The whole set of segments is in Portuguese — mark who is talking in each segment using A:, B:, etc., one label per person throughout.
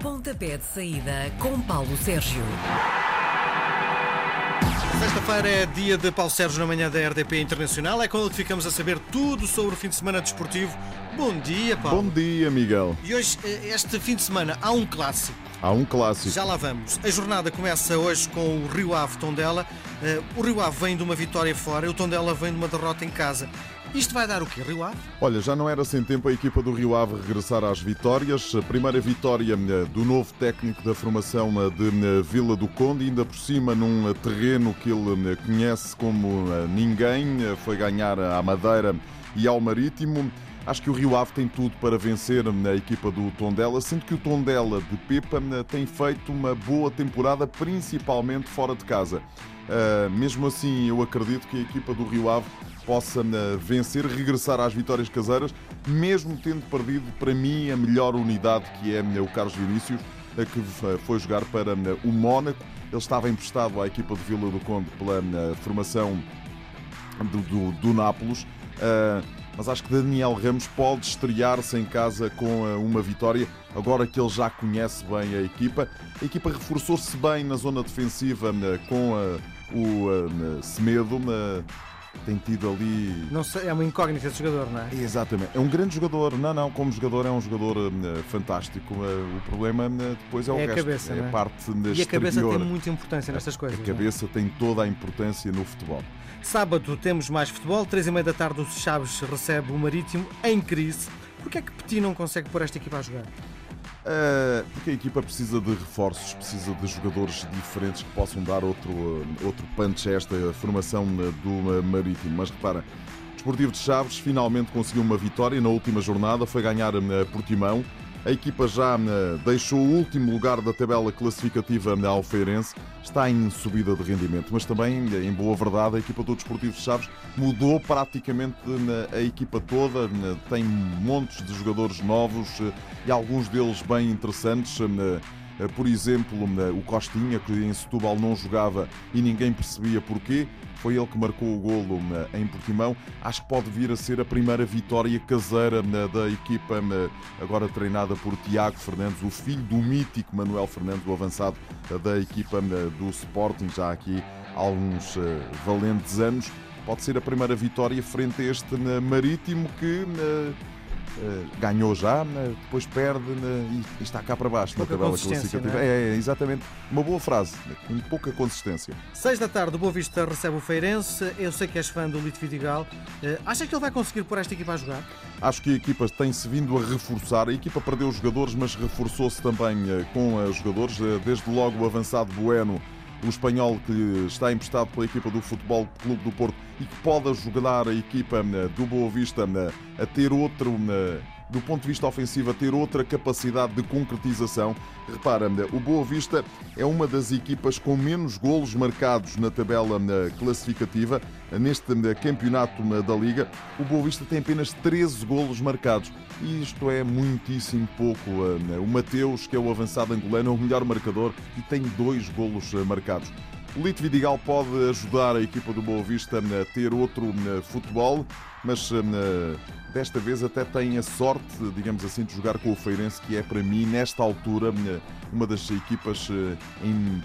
A: Pontapé de saída com Paulo Sérgio.
B: Sexta-feira é dia de Paulo Sérgio na manhã da RDP Internacional. É com ele que ficamos a saber tudo sobre o fim de semana desportivo. Bom dia, Paulo.
C: Bom dia, Miguel.
B: E hoje, eh, este fim de semana, há um clássico.
C: Há um clássico.
B: Já lá vamos. A jornada começa hoje com o Rio Ave Tondela. Eh, O Rio Ave vem de uma vitória fora e o Tondela vem de uma derrota em casa. Isto vai dar o quê, Rio Ave?
C: Olha, já não era sem tempo a equipa do Rio Ave regressar às vitórias. A primeira vitória eh, do novo técnico da formação eh, de eh, Vila do Conde, ainda por cima num terreno que ele conhece como ninguém. Foi ganhar à Madeira e ao Marítimo. Acho que o Rio Ave tem tudo para vencer eh, a equipa do Tondela, sendo que o Tondela de Pepa eh, tem feito uma boa temporada, principalmente fora de casa. Uh, mesmo assim, eu acredito que a equipa do Rio Ave possa uh, vencer, regressar às vitórias caseiras, mesmo tendo perdido, para mim, a melhor unidade, que é o Carlos Vinícius, que foi jogar para o Mónaco. Ele estava emprestado à equipa de Vila do Conde pela formação do, do, do Nápoles. Uh, mas acho que Daniel Ramos pode estrear-se em casa com uh, uma vitória, agora que ele já conhece bem a equipa. A equipa reforçou-se bem na zona defensiva uh, com uh, o Semedo. Tem tido ali.
B: Não sei, é uma incógnita esse jogador, não é?
C: Exatamente. É um grande jogador. Não, não, como jogador é um jogador uh, fantástico. Uh, o problema uh, depois é o
B: É a
C: resto.
B: cabeça,
C: é
B: não é?
C: a parte
B: E a cabeça tem muita importância nestas coisas.
C: A
B: é?
C: cabeça tem toda a importância no futebol.
B: Sábado temos mais futebol, três e meia da tarde o Chaves recebe o Marítimo em crise. Porquê é que Petit não consegue pôr esta equipa a jogar?
C: Uh, porque a equipa precisa de reforços, precisa de jogadores diferentes que possam dar outro, uh, outro punch a esta formação uh, do Marítimo. Mas repara, o Desportivo de Chaves finalmente conseguiu uma vitória na última jornada, foi ganhar uh, Portimão. A equipa já uh, deixou o último lugar da tabela classificativa uh, ao Feirense, está em subida de rendimento, mas também, uh, em boa verdade, a equipa do Desportivo de Chaves mudou praticamente a equipa toda, tem montes de jogadores novos e alguns deles bem interessantes. Uh, Por exemplo, uh, o Costinha, que em Setúbal não jogava e ninguém percebia porquê. Foi ele que marcou o golo uh, em Portimão. Acho que pode vir a ser a primeira vitória caseira uh, da equipa, agora treinada por Tiago Fernandes, o filho do mítico Manuel Fernandes, o avançado da equipa do Sporting, já aqui há alguns valentes anos. Pode ser a primeira vitória frente a este Marítimo que ganhou já, depois perde né, e, está cá para baixo
B: Pouca
C: na tabela classificativa.
B: é?
C: É, é, exatamente. Uma boa frase, com pouca consistência.
B: Seis da tarde o Boa Vista recebe o Feirense. Eu sei que és fã do Lito Vidigal. Eh, Acha que ele vai conseguir pôr esta equipa a jogar?
C: Acho que a equipa tem-se vindo a reforçar. A equipa perdeu jogadores, mas reforçou-se também eh, com eh, jogadores. Eh, Desde logo o avançado Bueno, o espanhol que está emprestado pela equipa do Futebol Clube do Porto e que pode ajudar a equipa eh, do Boa Vista eh, a ter outro. Do ponto de vista ofensivo, a ter outra capacidade de concretização. Repara, o Boa Vista é uma das equipas com menos golos marcados na tabela classificativa. Neste campeonato da Liga, o Boa Vista tem apenas 13 golos marcados. E isto é muitíssimo pouco. eh, O Mateus, que é o avançado angolano, é o melhor marcador e tem dois golos eh, marcados. Lito Vidigal pode ajudar a equipa do Boa Vista a ter outro futebol, mas desta vez até tem a sorte, digamos assim, de jogar com o Feirense, que é para mim, nesta altura, uma das equipas, em-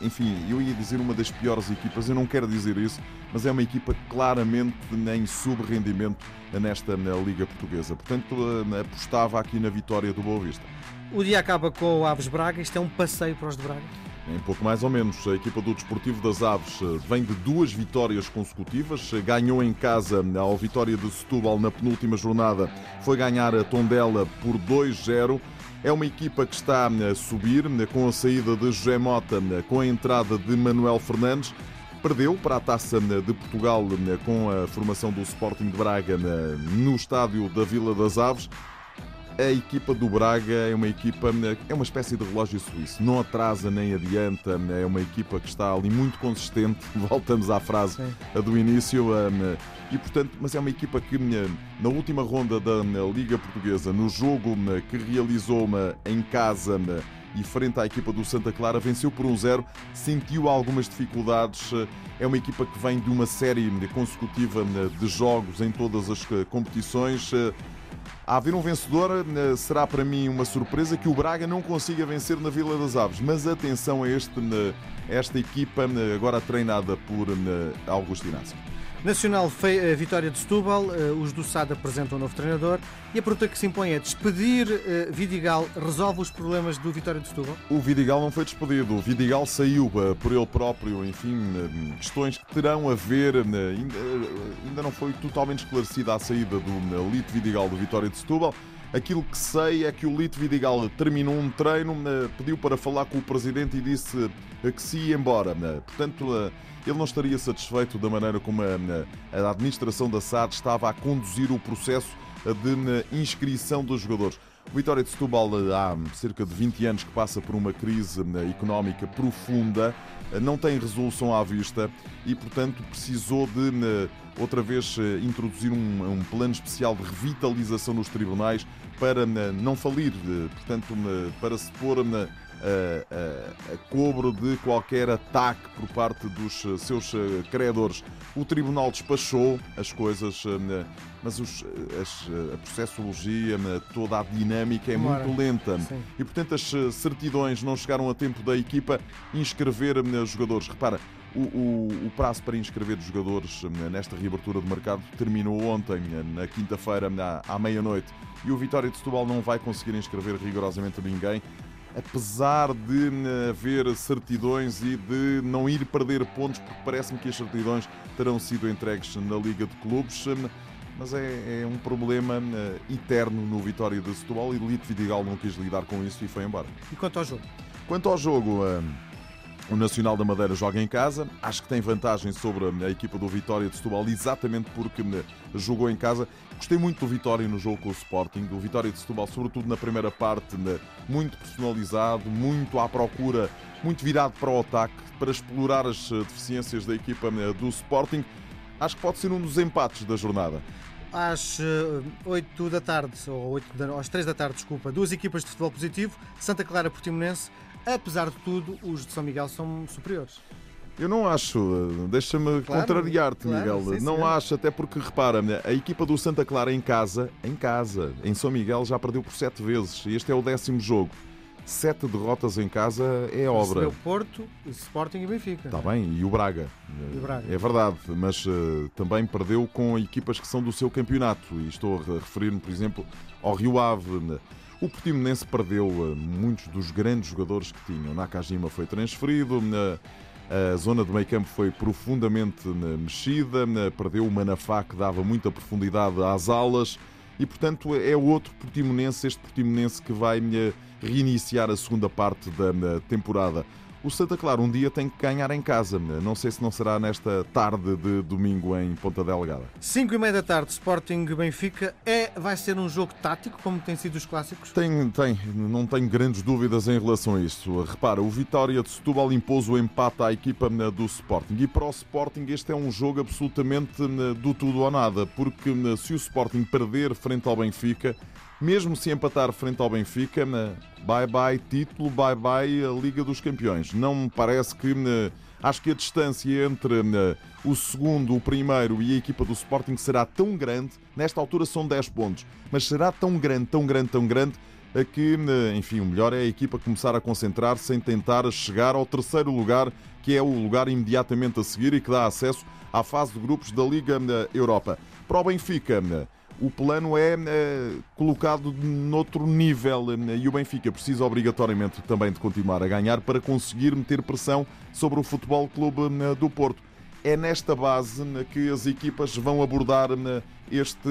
C: enfim, eu ia dizer uma das piores equipas, eu não quero dizer isso, mas é uma equipa claramente em sub-rendimento nesta Liga Portuguesa. Portanto, apostava aqui na vitória do Boa Vista.
B: O dia acaba com o Aves Braga. Isto é um passeio para os de Braga.
C: Em pouco mais ou menos, a equipa do Desportivo das Aves eh, vem de duas vitórias consecutivas. Eh, Ganhou em casa eh, ao Vitória de Setúbal na penúltima jornada. Foi ganhar a Tondela por 2-0. É uma equipa que está a subir, com a saída de José Mota, com a entrada de Manuel Fernandes. Perdeu para a Taça de Portugal com a formação do Sporting de Braga no estádio da Vila das Aves. A equipa do Braga é uma equipa, é uma espécie de relógio suíço, não atrasa nem adianta, é uma equipa que está ali muito consistente. Voltamos à frase do início, e portanto, mas é uma equipa que na última ronda da Liga Portuguesa, no jogo que realizou em casa e frente à equipa do Santa Clara, venceu por 1-0, sentiu algumas dificuldades. É uma equipa que vem de uma série consecutiva de jogos em todas as eh, competições. A haver um vencedor, eh, será para mim uma surpresa que o Braga não consiga vencer na Vila das Aves. Mas atenção a este, esta equipa agora treinada por Augusto Inácio.
B: Nacional foi a vitória de Setúbal, eh, os do SAD apresentam um novo treinador e a pergunta que se impõe é despedir eh, Vidigal resolve os problemas do Vitória de Setúbal?
C: O Vidigal não foi despedido, o Vidigal saiu eh, por ele próprio, enfim, questões que terão a ver, ainda, ainda não foi totalmente esclarecida a saída do Lito Vidigal do Vitória de Setúbal. Aquilo que sei é que o Lito Vidigal terminou um treino, pediu para falar com o presidente e disse que se ia embora. Portanto, ele não estaria satisfeito da maneira como a, administração da SAD estava a conduzir o processo de inscrição dos jogadores. O Vitória de Setúbal há cerca de 20 anos que passa por uma crise económica profunda, não tem resolução à vista e, portanto, precisou de outra vez introduzir um plano especial de revitalização nos tribunais para não falir, portanto, para se pôr a, a, a cobro de qualquer ataque por parte dos eh, seus eh, credores. O Tribunal despachou as coisas, eh, mas os, as, a processologia, toda a dinâmica é Demora. muito lenta. Sim. E, portanto, as certidões não chegaram a tempo da equipa inscrever jogadores. Repara, o, o, o, prazo para inscrever jogadores nesta reabertura de mercado terminou ontem, na quinta-feira, à, à meia-noite. E o Vitória de Setúbal não vai conseguir inscrever rigorosamente ninguém apesar de haver certidões e de não ir perder pontos, porque parece-me que as certidões terão sido entregues na Liga de Clubes, mas é, é um problema eterno no Vitória de Setúbal e Lito Vidigal não quis lidar com isso e foi embora.
B: E quanto ao jogo?
C: Quanto ao jogo, o Nacional da Madeira joga em casa. Acho que tem vantagem sobre a equipa do Vitória de Setúbal, exatamente porque jogou em casa. Gostei muito do Vitória no jogo com o Sporting, do Vitória de Setúbal, sobretudo na primeira parte, muito personalizado, muito à procura, muito virado para o ataque, para explorar as eh, deficiências da equipa do Sporting. Acho que pode ser um dos empates da jornada
B: às 8 eh, da tarde, ou 8 da, às 3 da tarde, desculpa, duas equipas de futebol positivo, Santa Clara Portimonense apesar de tudo, os de São Miguel são superiores.
C: Eu não acho, deixa-me claro, contrariar-te, claro, Miguel. Sim, não acho, até porque repara, a equipa do Santa Clara em casa, em casa, em São Miguel, já perdeu por sete vezes. E este é o décimo jogo. Sete derrotas em casa é obra.
B: O Porto, o Sporting e Benfica.
C: Está bem, e o Braga.
B: E o Braga.
C: É verdade, mas uh, também perdeu com equipas que são do seu campeonato. E estou a referir-me, por exemplo, ao Rio Ave. O Portimonense perdeu eh, muitos dos grandes jogadores que tinham. Nakajima foi transferido, a zona do meio campo foi profundamente mexida, perdeu o Manafá que dava muita profundidade às alas e, portanto, é outro Portimonense, este Portimonense que vai reiniciar a segunda parte da temporada. O Santa Clara um dia tem que ganhar em casa. Não sei se não será nesta tarde de domingo em Ponta Delgada.
B: 5 e meia da tarde, Sporting Benfica. É, vai ser um jogo tático, como tem sido os clássicos?
C: Tem, tem. Não tenho grandes dúvidas em relação a isso. Repara, o Vitória de Setúbal impôs o empate à equipa do Sporting. E para o Sporting este é um jogo absolutamente do tudo ou nada. Porque se o Sporting perder frente ao Benfica mesmo se empatar frente ao Benfica, bye bye título, bye bye a Liga dos Campeões. Não me parece que. Acho que a distância entre o segundo, o primeiro e a equipa do Sporting será tão grande, nesta altura são 10 pontos, mas será tão grande, tão grande, tão grande, que, enfim, o melhor é a equipa começar a concentrar-se em tentar chegar ao terceiro lugar, que é o lugar imediatamente a seguir e que dá acesso à fase de grupos da Liga Europa. Para o Benfica, o plano é, é colocado noutro nível eh, e o Benfica precisa obrigatoriamente também de continuar a ganhar para conseguir meter pressão sobre o Futebol Clube eh, do Porto. É nesta base que as equipas vão abordar este,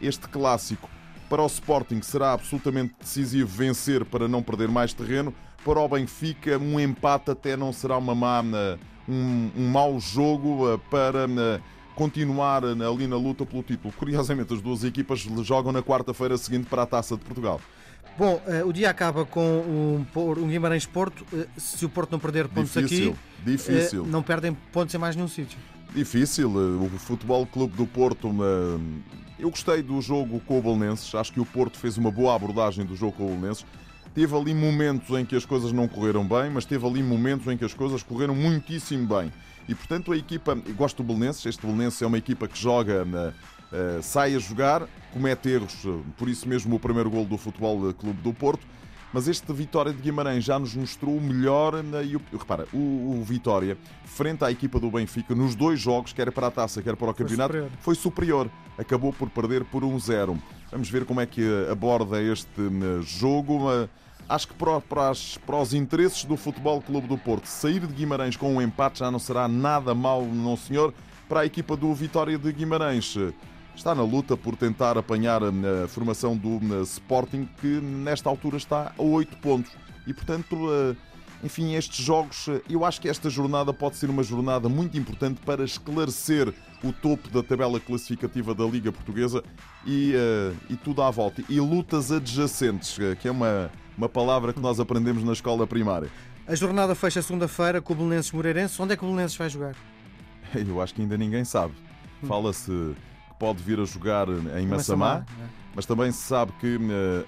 C: este clássico. Para o Sporting será absolutamente decisivo vencer para não perder mais terreno. Para o Benfica, um empate até não será uma má, um, um mau jogo para continuar ali na luta pelo título. Curiosamente, as duas equipas jogam na quarta-feira seguinte para a Taça de Portugal.
B: Bom, uh, o dia acaba com um, Guimarães Porto. Uh, se o Porto não perder pontos
C: difícil,
B: aqui,
C: difícil. Uh,
B: não perdem pontos em mais nenhum sítio.
C: Difícil. O Futebol Clube do Porto. eu gostei do jogo com o Belenenses. Acho que o Porto fez uma boa abordagem do jogo com o Belenenses. Teve ali momentos em que as coisas não correram bem, mas teve ali momentos em que as coisas correram muitíssimo bem. E portanto a equipa, gosto do Belenenses, este Belenenses é uma equipa que joga na, sai a jogar, comete erros, por isso mesmo o primeiro gol do Futebol Clube do Porto. Mas este Vitória de Guimarães já nos mostrou o melhor. E o, repara, o, o, Vitória, frente à equipa do Benfica, nos dois jogos, quer para a taça, quer para o campeonato,
B: foi superior.
C: Foi superior. Acabou por perder por 1-0. Vamos ver como é que aborda este jogo. Acho que para, para, para, os interesses do Futebol Clube do Porto, sair de Guimarães com um empate já não será nada mal, não senhor. Para a equipa do Vitória de Guimarães, está na luta por tentar apanhar a formação do Sporting, que nesta altura está a 8 pontos. E portanto, enfim, estes jogos, eu acho que esta jornada pode ser uma jornada muito importante para esclarecer o topo da tabela classificativa da Liga Portuguesa e, e tudo à volta. E lutas adjacentes, que é uma, uma palavra que nós aprendemos na escola primária.
B: A jornada fecha segunda-feira com o Belenenses Moreirense. Onde é que o Belenenses vai jogar?
C: Eu acho que ainda ninguém sabe. Fala-se que pode vir a jogar em Massamá, mas também se sabe que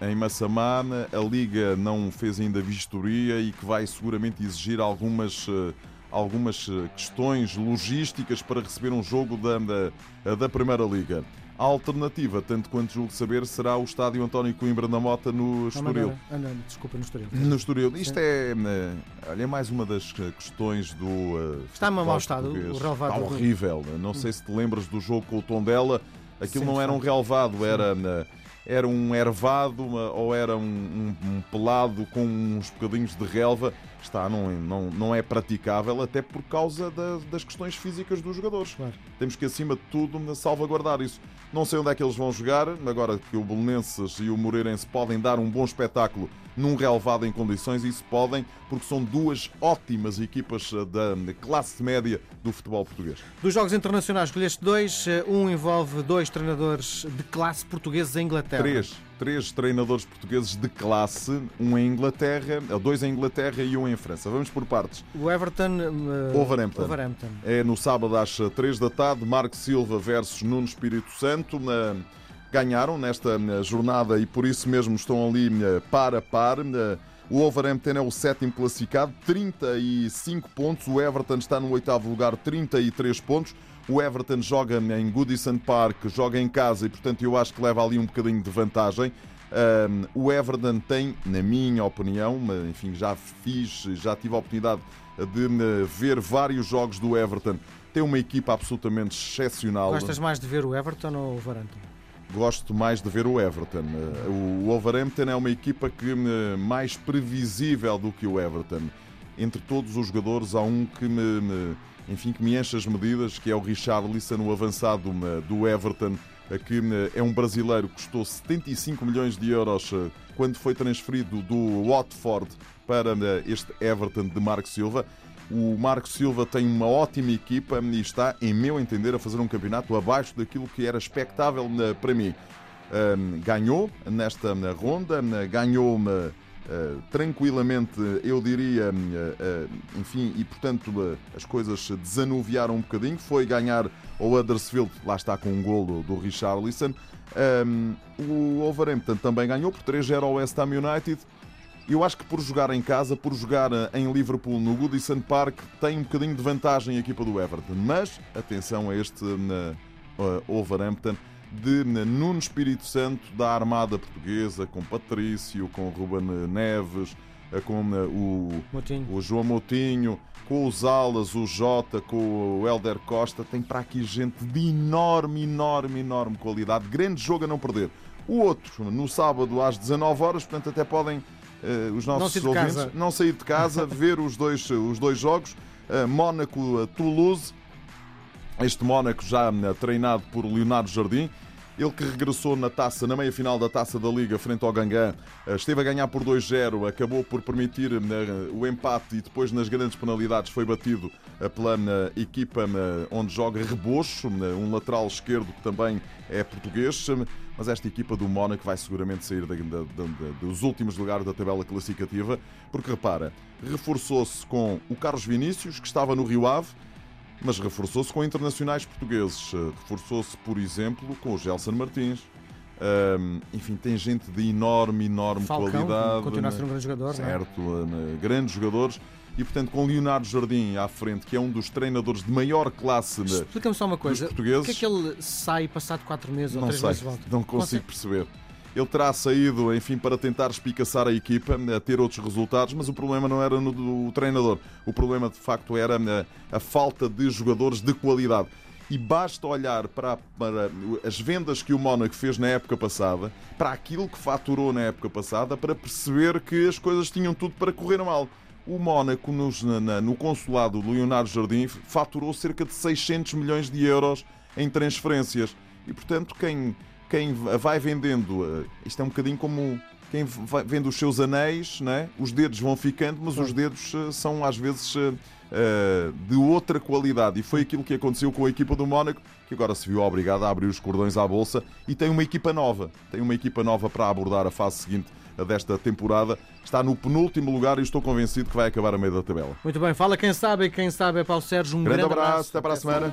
C: em Massamá a Liga não fez ainda vistoria e que vai seguramente exigir algumas, algumas questões logísticas para receber um jogo da, da, da Primeira Liga. A alternativa, tanto quanto julgo saber, será o estádio António Coimbra na Mota no Estoril.
B: Ah, não, desculpa, no Estoril.
C: No Estoril. Isto é, olha, é mais uma das questões do. Uh,
B: Está em mau estado o relevado.
C: Está horrível. Não sei se te lembras do jogo com o Tondela. Aquilo Sim, não era um relevado, era, era um ervado ou era um, um, um pelado com uns bocadinhos de relva está, não, não, não é praticável, até por causa da, das questões físicas dos jogadores.
B: Claro.
C: Temos que, acima de tudo, salvaguardar isso. Não sei onde é que eles vão jogar, agora que o Belenenses e o Moreirense podem dar um bom espetáculo num relevado em condições, isso podem, porque são duas ótimas equipas eh, da classe média do futebol português.
B: Dos jogos internacionais, escolheste dois. Eh, um envolve dois treinadores de classe portugueses em Inglaterra.
C: Três. Três treinadores portugueses de classe, um em Inglaterra, eh, dois em Inglaterra e um em França. Vamos por partes.
B: O Everton. Uh,
C: Overhampton.
B: Overhampton.
C: É no sábado às três da tarde, Marco Silva versus Nuno Espírito Santo. Uh, ganharam nesta jornada e por isso mesmo estão ali par a par. O Wolverhampton é o sétimo classificado, 35 pontos. O Everton está no oitavo lugar, 33 pontos. O Everton joga em Goodison Park, joga em casa e, portanto, eu acho que leva ali um bocadinho de vantagem. Um, o Everton tem, na minha opinião, enfim, já fiz, já tive a oportunidade de ver vários jogos do Everton. Tem uma equipa absolutamente excepcional.
B: Gostas mais de ver o Everton ou o Wolverhampton?
C: gosto mais de ver o Everton. O Wolverhampton é uma equipa que eh, mais previsível do que o Everton. Entre todos os jogadores há um que me, enfim, que me enche as medidas, que é o Richarlison, o avançado do Everton, eh, que é um brasileiro que custou 75 milhões de euros quando foi transferido do Watford para este Everton de Marco Silva. O Marco Silva tem uma ótima equipa e está, em meu entender, a fazer um campeonato abaixo daquilo que era expectável eh, para mim. ganhou nesta ronda, ganhou-me uh, tranquilamente, eu diria, uh, enfim, e portanto as coisas desanuviaram um bocadinho. Foi ganhar o Huddersfield, lá está com um gol do, Richarlison. Um, o Wolverhampton também ganhou por 3-0 ao West Ham United. Eu acho que por jogar em casa, por jogar eh, em Liverpool, no Goodison Park, tem um bocadinho de vantagem a equipa do Everton. Mas, atenção a este uh, Wolverhampton de Nuno Espírito Santo da Armada Portuguesa, com Patrício, com Ruben Neves, com o, o, João Moutinho, com os Alas, o Jota, com o Helder Costa. Tem para aqui gente de enorme, enorme, enorme qualidade. Grande jogo a não perder. O outro, no sábado às 19 horas, portanto, até podem uh, os nossos
B: não
C: ouvintes
B: casa.
C: não sair de casa, ver os dois, os dois jogos. Uh, Mónaco-Toulouse. Este Mónaco já uh, treinado por Leonardo Jardim. Ele que regressou na taça, na meia-final da taça da Liga, frente ao Gangan, esteve a ganhar por 2-0, acabou por permitir o empate e depois, nas grandes penalidades, foi batido pela equipa onde joga Rebocho, um lateral esquerdo que também é português mas esta equipa do Mónaco vai seguramente sair da, da, da, dos últimos lugares da tabela classificativa, porque repara, reforçou-se com o Carlos Vinícius, que estava no Rio Ave, mas reforçou-se com internacionais portugueses. Reforçou-se, por exemplo, com o Gelson Martins, Um, enfim, tem gente de enorme, enorme
B: Falcão,
C: qualidade.
B: continua a ser um grande jogador, não é?
C: certo, né, grandes jogadores. E, portanto, com Leonardo Jardim à frente, que é um dos treinadores de maior classe né,
B: Explica-me só uma coisa.
C: portugueses,
B: Porquê é que ele sai passado 4 meses ou
C: não
B: 3
C: sei,
B: meses de volta?
C: não consigo perceber. Ele terá saído, enfim, para tentar espicaçar a equipa, a ter outros resultados, mas o problema não era no do treinador. O problema, de facto, era a, a falta de jogadores de qualidade. E basta olhar para, para as vendas que o Mónaco fez na época passada, para aquilo que faturou na época passada, para perceber que as coisas tinham tudo para correr mal. O Mónaco, no consulado do Leonardo Jardim, faturou cerca de 600 milhões de euros em transferências. E, portanto, quem, quem vai vendendo, eh, isto é um bocadinho como quem vai- vende os seus anéis, né? os dedos vão ficando, mas os dedos eh, são às vezes eh, de outra qualidade. E foi aquilo que aconteceu com a equipa do Mónaco, que agora se viu obrigada a abrir os cordões à bolsa e tem uma equipa nova. Tem uma equipa nova para abordar a fase seguinte desta temporada. Está no penúltimo lugar e estou convencido que vai acabar a meio da tabela.
B: Muito bem, fala quem sabe e quem sabe é Paulo Sérgio. Um
C: Grande
B: grande,
C: abraço, até para a semana.